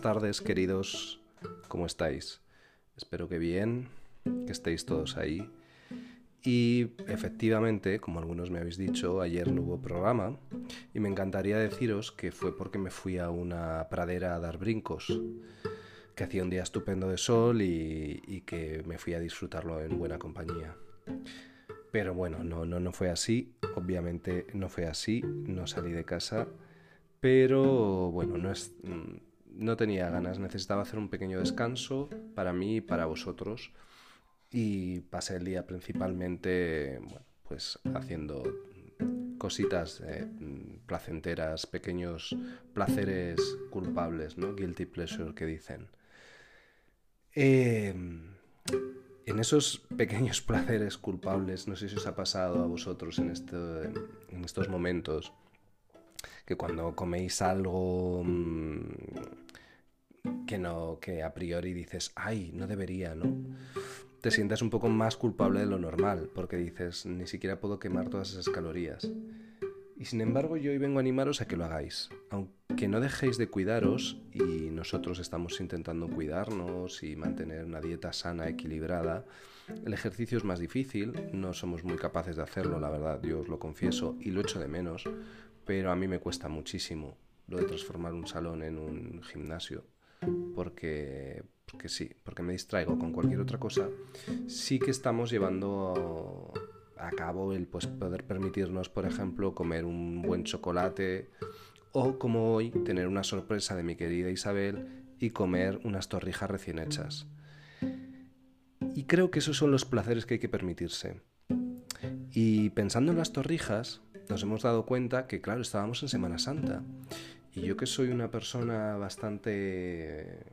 Tardes, queridos. ¿Cómo estáis? Espero que bien, que estéis todos ahí. Y efectivamente, como algunos me habéis dicho, ayer no hubo programa y me encantaría deciros que fue porque me fui a una pradera a dar brincos, que hacía un día estupendo de sol y, que me fui a disfrutarlo en buena compañía. Pero bueno, no, no, no fue así, obviamente no fue así, no salí de casa, pero bueno, no es no tenía ganas, necesitaba hacer un pequeño descanso para mí y para vosotros. Y pasé el día principalmente, pues haciendo cositas eh, placenteras, pequeños placeres culpables, ¿no? Guilty pleasure que dicen. Em, en esos pequeños placeres culpables, no sé si os ha pasado a vosotros en, este, en estos momentos, que cuando coméis algo mm, que no, que a priori dices, ay, no debería, ¿no? Te sientes un poco más culpable de lo normal, porque dices, ni siquiera puedo quemar todas esas calorías. Y sin embargo, yo hoy vengo a animaros a que lo hagáis. Aunque no dejéis de cuidaros, y nosotros estamos intentando cuidarnos y mantener una dieta sana, equilibrada, el ejercicio es más difícil, no somos muy capaces de hacerlo, la verdad, yo os lo confieso, y lo echo de menos, pero a mí me cuesta muchísimo lo de transformar un salón en un gimnasio, porque, sí, porque me distraigo con cualquier otra cosa. Sí que estamos llevando a cabo el pues, poder permitirnos, por ejemplo, comer un buen chocolate o como hoy tener una sorpresa de mi querida Isabel y comer unas torrijas recién hechas. Y creo que esos son los placeres que hay que permitirse. Y pensando en las torrijas, nos hemos dado cuenta que, claro, estábamos en Semana Santa. Y yo que soy una persona bastante...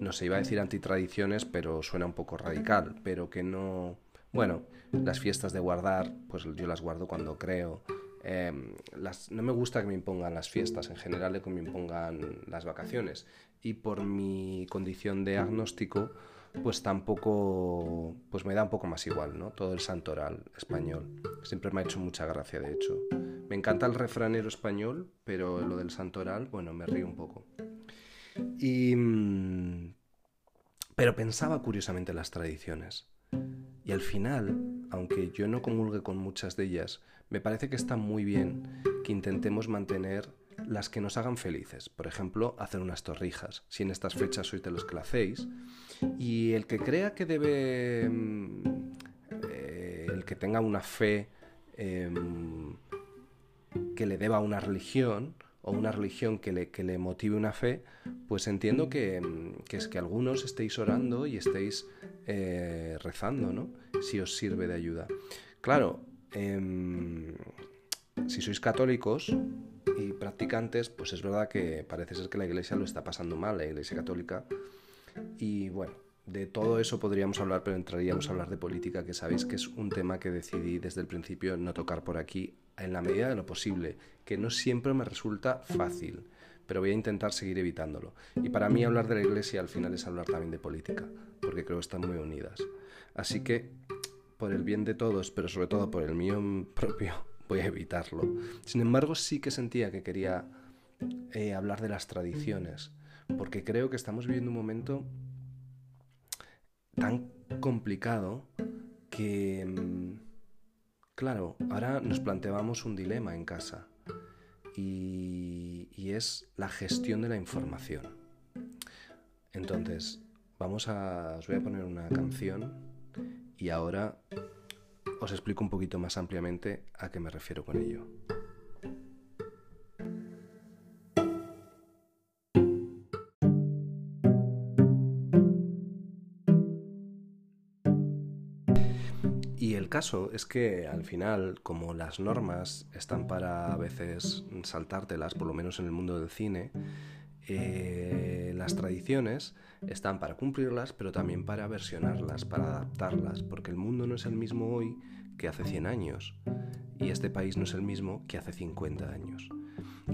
No sé, iba a decir antitradiciones, pero suena un poco radical, pero que no... Bueno, las fiestas de guardar, pues yo las guardo cuando creo. Em, las, no me gusta que me impongan las fiestas, en general de que me impongan las vacaciones. Y por mi condición de agnóstico, pues tampoco, pues me da un poco más igual, ¿no? Todo el santoral español. Siempre me ha hecho mucha gracia, de hecho. Me encanta el refranero español, pero lo del santoral, bueno, me río un poco. Y... Mm, pero pensaba curiosamente en las tradiciones. Y al final, aunque yo no comulgue con muchas de ellas, me parece que está muy bien que intentemos mantener las que nos hagan felices. Por ejemplo, hacer unas torrijas, si en estas fechas sois de los que lo hacéis. Y el que crea que debe, mm, eh, el que tenga una fe em, que le deba a una religión, o una religión que le, motive una fe, pues entiendo que, mm, que, es que algunos estéis orando y estéis eh, rezando, ¿no? Si os sirve de ayuda. Claro, em, si sois católicos, y practicantes, pues es verdad que parece ser que la Iglesia lo está pasando mal, la Iglesia Católica. Y bueno, de todo eso podríamos hablar, pero entraríamos a hablar de política, que sabéis que es un tema que decidí desde el principio no tocar por aquí en la medida de lo posible, que no siempre me resulta fácil, pero voy a intentar seguir evitándolo. Y para mí hablar de la Iglesia al final es hablar también de política, porque creo que están muy unidas. Así que, por el bien de todos, pero sobre todo por el mío propio, voy a evitarlo. Sin embargo, sí que sentía que quería eh, hablar de las tradiciones, porque creo que estamos viviendo un momento tan complicado que, mm, claro, ahora nos planteamos un dilema en casa y, y es la gestión de la información. Entonces, vamos a, os voy a poner una canción y ahora os explico un poquito más ampliamente a qué me refiero con ello. Y el caso es que al final, como las normas están para a veces saltártelas, por lo menos en el mundo del cine, eh, las tradiciones están para cumplirlas, pero también para versionarlas, para adaptarlas, porque el mundo no es el mismo hoy que hace 100 años y este país no es el mismo que hace 50 años.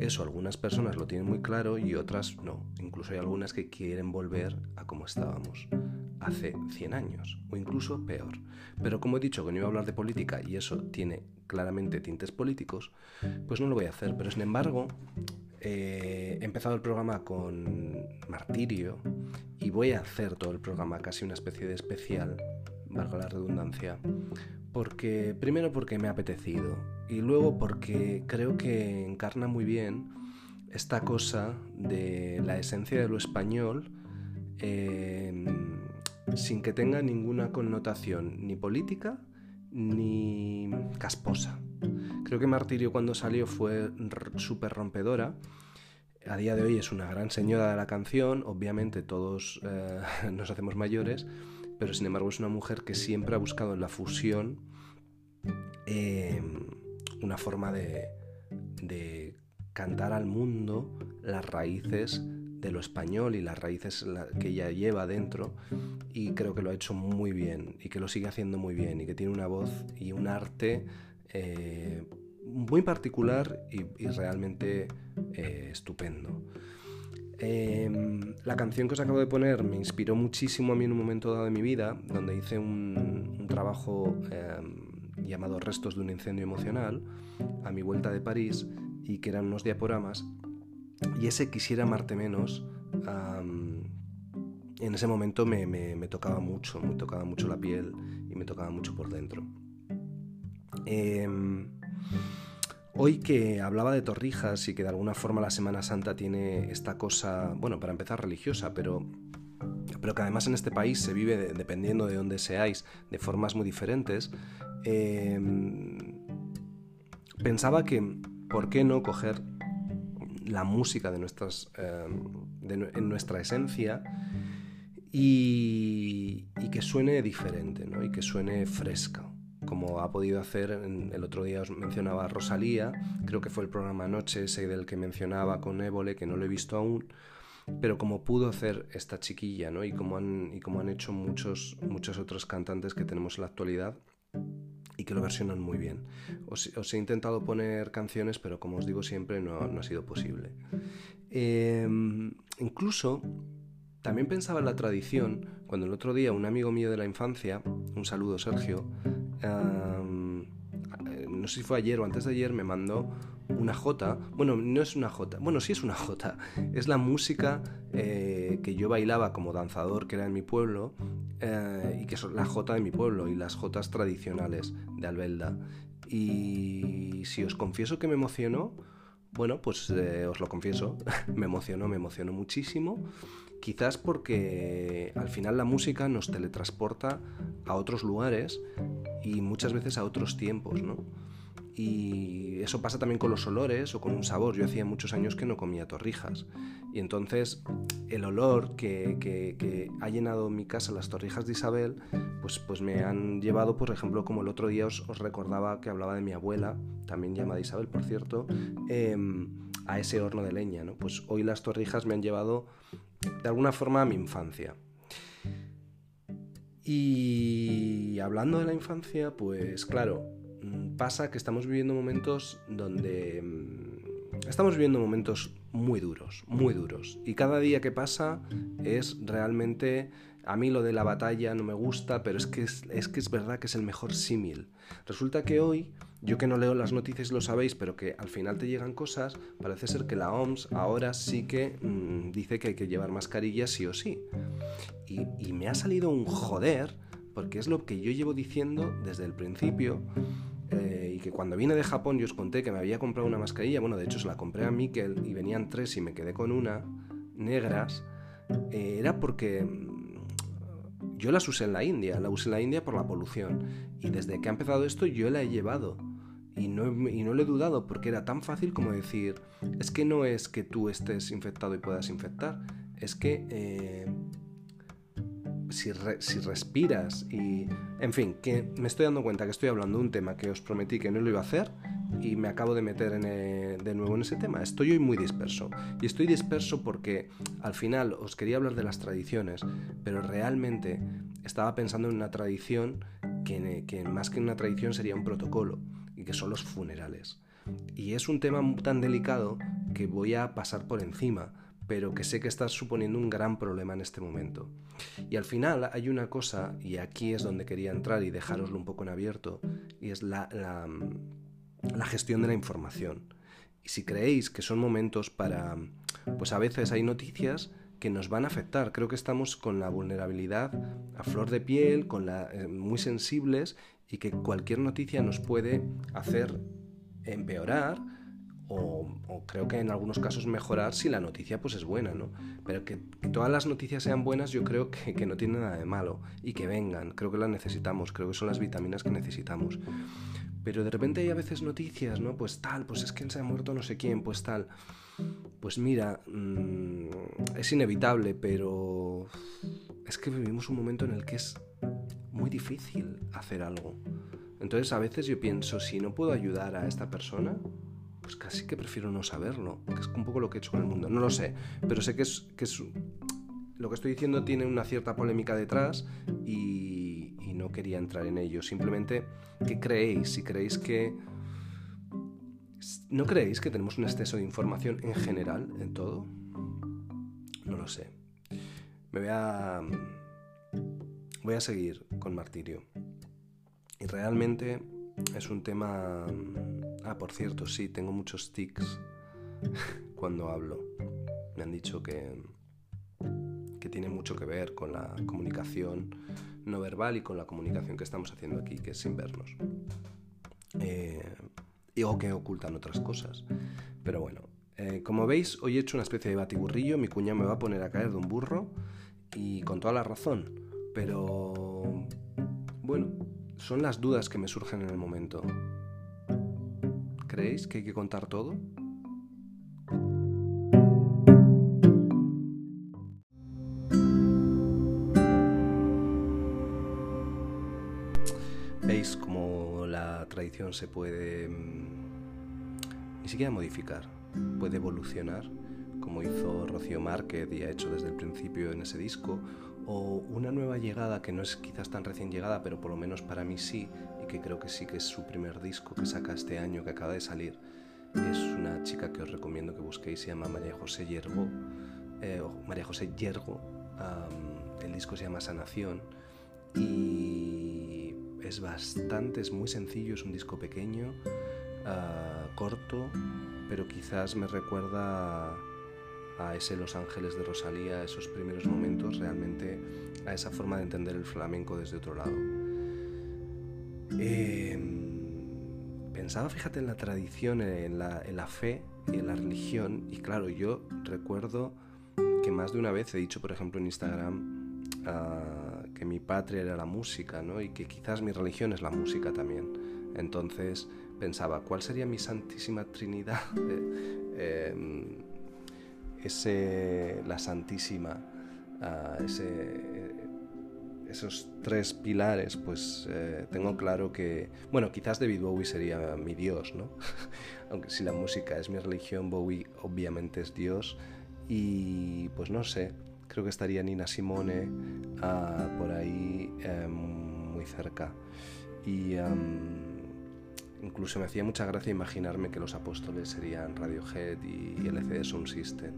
Eso algunas personas lo tienen muy claro y otras no. Incluso hay algunas que quieren volver a como estábamos hace 100 años o incluso peor. Pero como he dicho que no iba a hablar de política y eso tiene claramente tintes políticos, pues no lo voy a hacer. Pero sin embargo, Eh, he empezado el programa con Martirio y voy a hacer todo el programa casi una especie de especial, valga la redundancia, porque primero porque me ha apetecido y luego porque creo que encarna muy bien esta cosa de la esencia de lo español eh, sin que tenga ninguna connotación ni política ni casposa. Creo que Martirio cuando salió fue súper rompedora. A día de hoy es una gran señora de la canción, obviamente todos eh, nos hacemos mayores, pero sin embargo es una mujer que siempre ha buscado en la fusión em, una forma de, de cantar al mundo las raíces de lo español y las raíces que ella lleva dentro y creo que lo ha hecho muy bien y que lo sigue haciendo muy bien y que tiene una voz y un arte eh, muy particular y, realmente eh, estupendo. Em, la canción que os acabo de poner me inspiró muchísimo a mí en un momento dado de mi vida, donde hice un, trabajo em, llamado Restos de un incendio emocional, a mi vuelta de París, y que eran unos diaporamas y ese quisiera amarte menos, en ese momento me, tocaba mucho, me tocaba mucho la piel y me tocaba mucho por dentro. Em, hoy que hablaba de torrijas y que de alguna forma la Semana Santa tiene esta cosa, bueno, para empezar religiosa, pero, pero que además en este país se vive, dependiendo de dónde seáis, de formas muy diferentes, em, pensaba que, ¿por qué no coger la música de nuestras, em, en nuestra esencia y, que suene diferente ¿no? y que suene fresca como ha podido hacer el otro día os mencionaba Rosalía creo que fue el programa Noche ese del que mencionaba con Évole que no lo he visto aún pero como pudo hacer esta chiquilla ¿no? y, como han, y como han hecho muchos, muchos otros cantantes que tenemos en la actualidad y que lo versionan muy bien. Os, he intentado poner canciones, pero como os digo siempre, no, ha sido posible. Em, incluso también pensaba en la tradición, cuando el otro día un amigo mío de la infancia, un saludo Sergio, no sé si fue ayer o antes de ayer, me mandó una J. Bueno, no es una J. Bueno, sí es una J. Es la música eh, que yo bailaba como danzador, que era en mi pueblo, eh, y que es la J de mi pueblo, y las Jotas tradicionales de Albelda. Y si os confieso que me emocionó, bueno, pues eh, os lo confieso, me emocionó, me emocionó muchísimo. Quizás porque al final la música nos teletransporta a otros lugares y muchas veces a otros tiempos, ¿no? Y eso pasa también con los olores o con un sabor. Yo hacía muchos años que no comía torrijas. Y entonces el olor que, ha llenado mi casa, las torrijas de Isabel, pues, pues me han llevado, por ejemplo, como el otro día os, recordaba que hablaba de mi abuela, también llamada Isabel, por cierto, em, a ese horno de leña. ¿no? Pues hoy las torrijas me han llevado de alguna forma a mi infancia. Y hablando de la infancia, pues claro, Mm, pasa que estamos viviendo momentos donde... Mm, estamos viviendo momentos muy duros, muy duros. Y cada día que pasa es realmente... A mí lo de la batalla no me gusta, pero es que es, que es verdad que es el mejor símil. Resulta que hoy, yo que no leo las noticias lo sabéis, pero que al final te llegan cosas, parece ser que la OMS ahora sí que mm, dice que hay que llevar mascarillas sí o sí. Y, y me ha salido un joder, porque es lo que yo llevo diciendo desde el principio, eh, y que cuando vine de Japón yo os conté que me había comprado una mascarilla, bueno, de hecho se la compré a Mikel y venían tres y me quedé con una, negras, eh, era porque mm, yo las usé en la India, la usé en la India por la polución y desde que ha empezado esto yo la he llevado. Y no, y no lo he dudado porque era tan fácil como decir, es que no es que tú estés infectado y puedas infectar, es que eh, si, respiras y... En fin, que me estoy dando cuenta que estoy hablando de un tema que os prometí que no lo iba a hacer y me acabo de meter e, de nuevo en ese tema. Estoy hoy muy disperso. Y estoy disperso porque al final os quería hablar de las tradiciones, pero realmente estaba pensando en una tradición que, que más que una tradición sería un protocolo, que son los funerales. Y es un tema tan delicado que voy a pasar por encima, pero que sé que está suponiendo un gran problema en este momento. Y al final hay una cosa, y aquí es donde quería entrar y dejároslo un poco en abierto, y es la, la, gestión de la información. Y si creéis que son momentos para, pues a veces hay noticias que nos van a afectar. Creo que estamos con la vulnerabilidad a flor de piel, con la, eh, muy sensibles y que cualquier noticia nos puede hacer empeorar o, creo que en algunos casos mejorar si la noticia pues es buena, ¿no? Pero que, todas las noticias sean buenas yo creo que, que, no tiene nada de malo y que vengan, creo que las necesitamos, creo que son las vitaminas que necesitamos. Pero de repente hay a veces noticias, ¿no? Pues tal, pues es que se ha muerto no sé quién, pues tal. Pues mira, mm, es inevitable, pero es que vivimos un momento en el que es muy difícil hacer algo. Entonces a veces yo pienso, si no puedo ayudar a esta persona, pues casi que prefiero no saberlo, que es un poco lo que he hecho con el mundo. No lo sé, pero sé que es, que es lo que estoy diciendo tiene una cierta polémica detrás y, y no quería entrar en ello. Simplemente, ¿qué creéis? Si creéis que... ¿No creéis que tenemos un exceso de información en general en todo? No lo sé. Me voy a... Voy a seguir con martirio. Y realmente es un tema... Ah, por cierto, sí, tengo muchos tics cuando hablo. Me han dicho que, que tiene mucho que ver con la comunicación no verbal y con la comunicación que estamos haciendo aquí, que es sin vernos. Eh, o que ocultan otras cosas. Pero bueno, eh, como veis, hoy he hecho una especie de batiburrillo, mi cuña me va a poner a caer de un burro y con toda la razón. Pero bueno, son las dudas que me surgen en el momento. ¿Creéis que hay que contar todo? Se puede mm, ni siquiera modificar, puede evolucionar, como hizo Rocío Márquez y ha hecho desde el principio en ese disco, o una nueva llegada que no es quizás tan recién llegada, pero por lo menos para mí sí, y que creo que sí que es su primer disco que saca este año, que acaba de salir. Es una chica que os recomiendo que busquéis, se llama María José Yergo, eh, María José Yergo, el disco se llama Sanación, y es bastante, es muy sencillo, es un disco pequeño, ah, corto, pero quizás me recuerda a ese Los Ángeles de Rosalía, esos primeros momentos, realmente a esa forma de entender el flamenco desde otro lado. Em, pensaba, fíjate, en la tradición, en la, en la, fe y en la religión, y claro, yo recuerdo que más de una vez he dicho, por ejemplo, en Instagram, ah, que mi patria era la música, ¿no? Y que quizás mi religión es la música también. Entonces pensaba, ¿cuál sería mi Santísima Trinidad? Eh, em, ese, la Santísima, ah, esos tres pilares, pues eh, tengo claro que, bueno, quizás David Bowie sería mi Dios, ¿no? Aunque si la música es mi religión, Bowie obviamente es Dios. Y pues no sé, creo que estaría Nina Simone ah, por ahí em, muy cerca. Y incluso me hacía mucha gracia imaginarme que los apóstoles serían Radiohead y LCD Sound System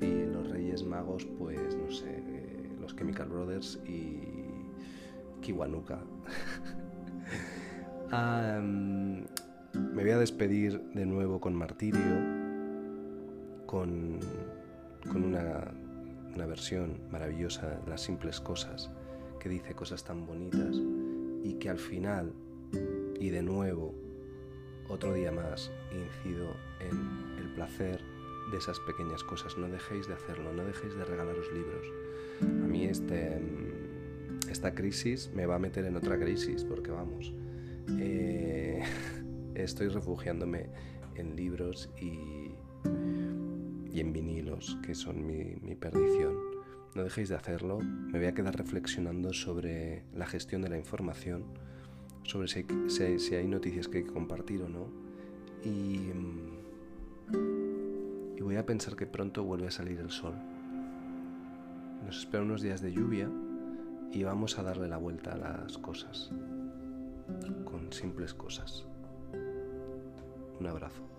y los Reyes Magos, pues no sé, los Chemical Brothers y Kiwanuka. me voy a despedir de nuevo con Martirio, con, con una, una versión maravillosa de las simples cosas, que dice cosas tan bonitas y que al final, y de nuevo, otro día más incido en el placer de esas pequeñas cosas. No dejéis de hacerlo, no dejéis de regalaros libros. A mí este, esta crisis me va a meter en otra crisis, porque vamos, eh, estoy refugiándome en libros y, y en vinilos, que son mi, perdición. No dejéis de hacerlo. Me voy a quedar reflexionando sobre la gestión de la información sobre si hay, noticias que hay que compartir o no. Y, y voy a pensar que pronto vuelve a salir el sol. Nos espera unos días de lluvia y vamos a darle la vuelta a las cosas, con simples cosas. Un abrazo.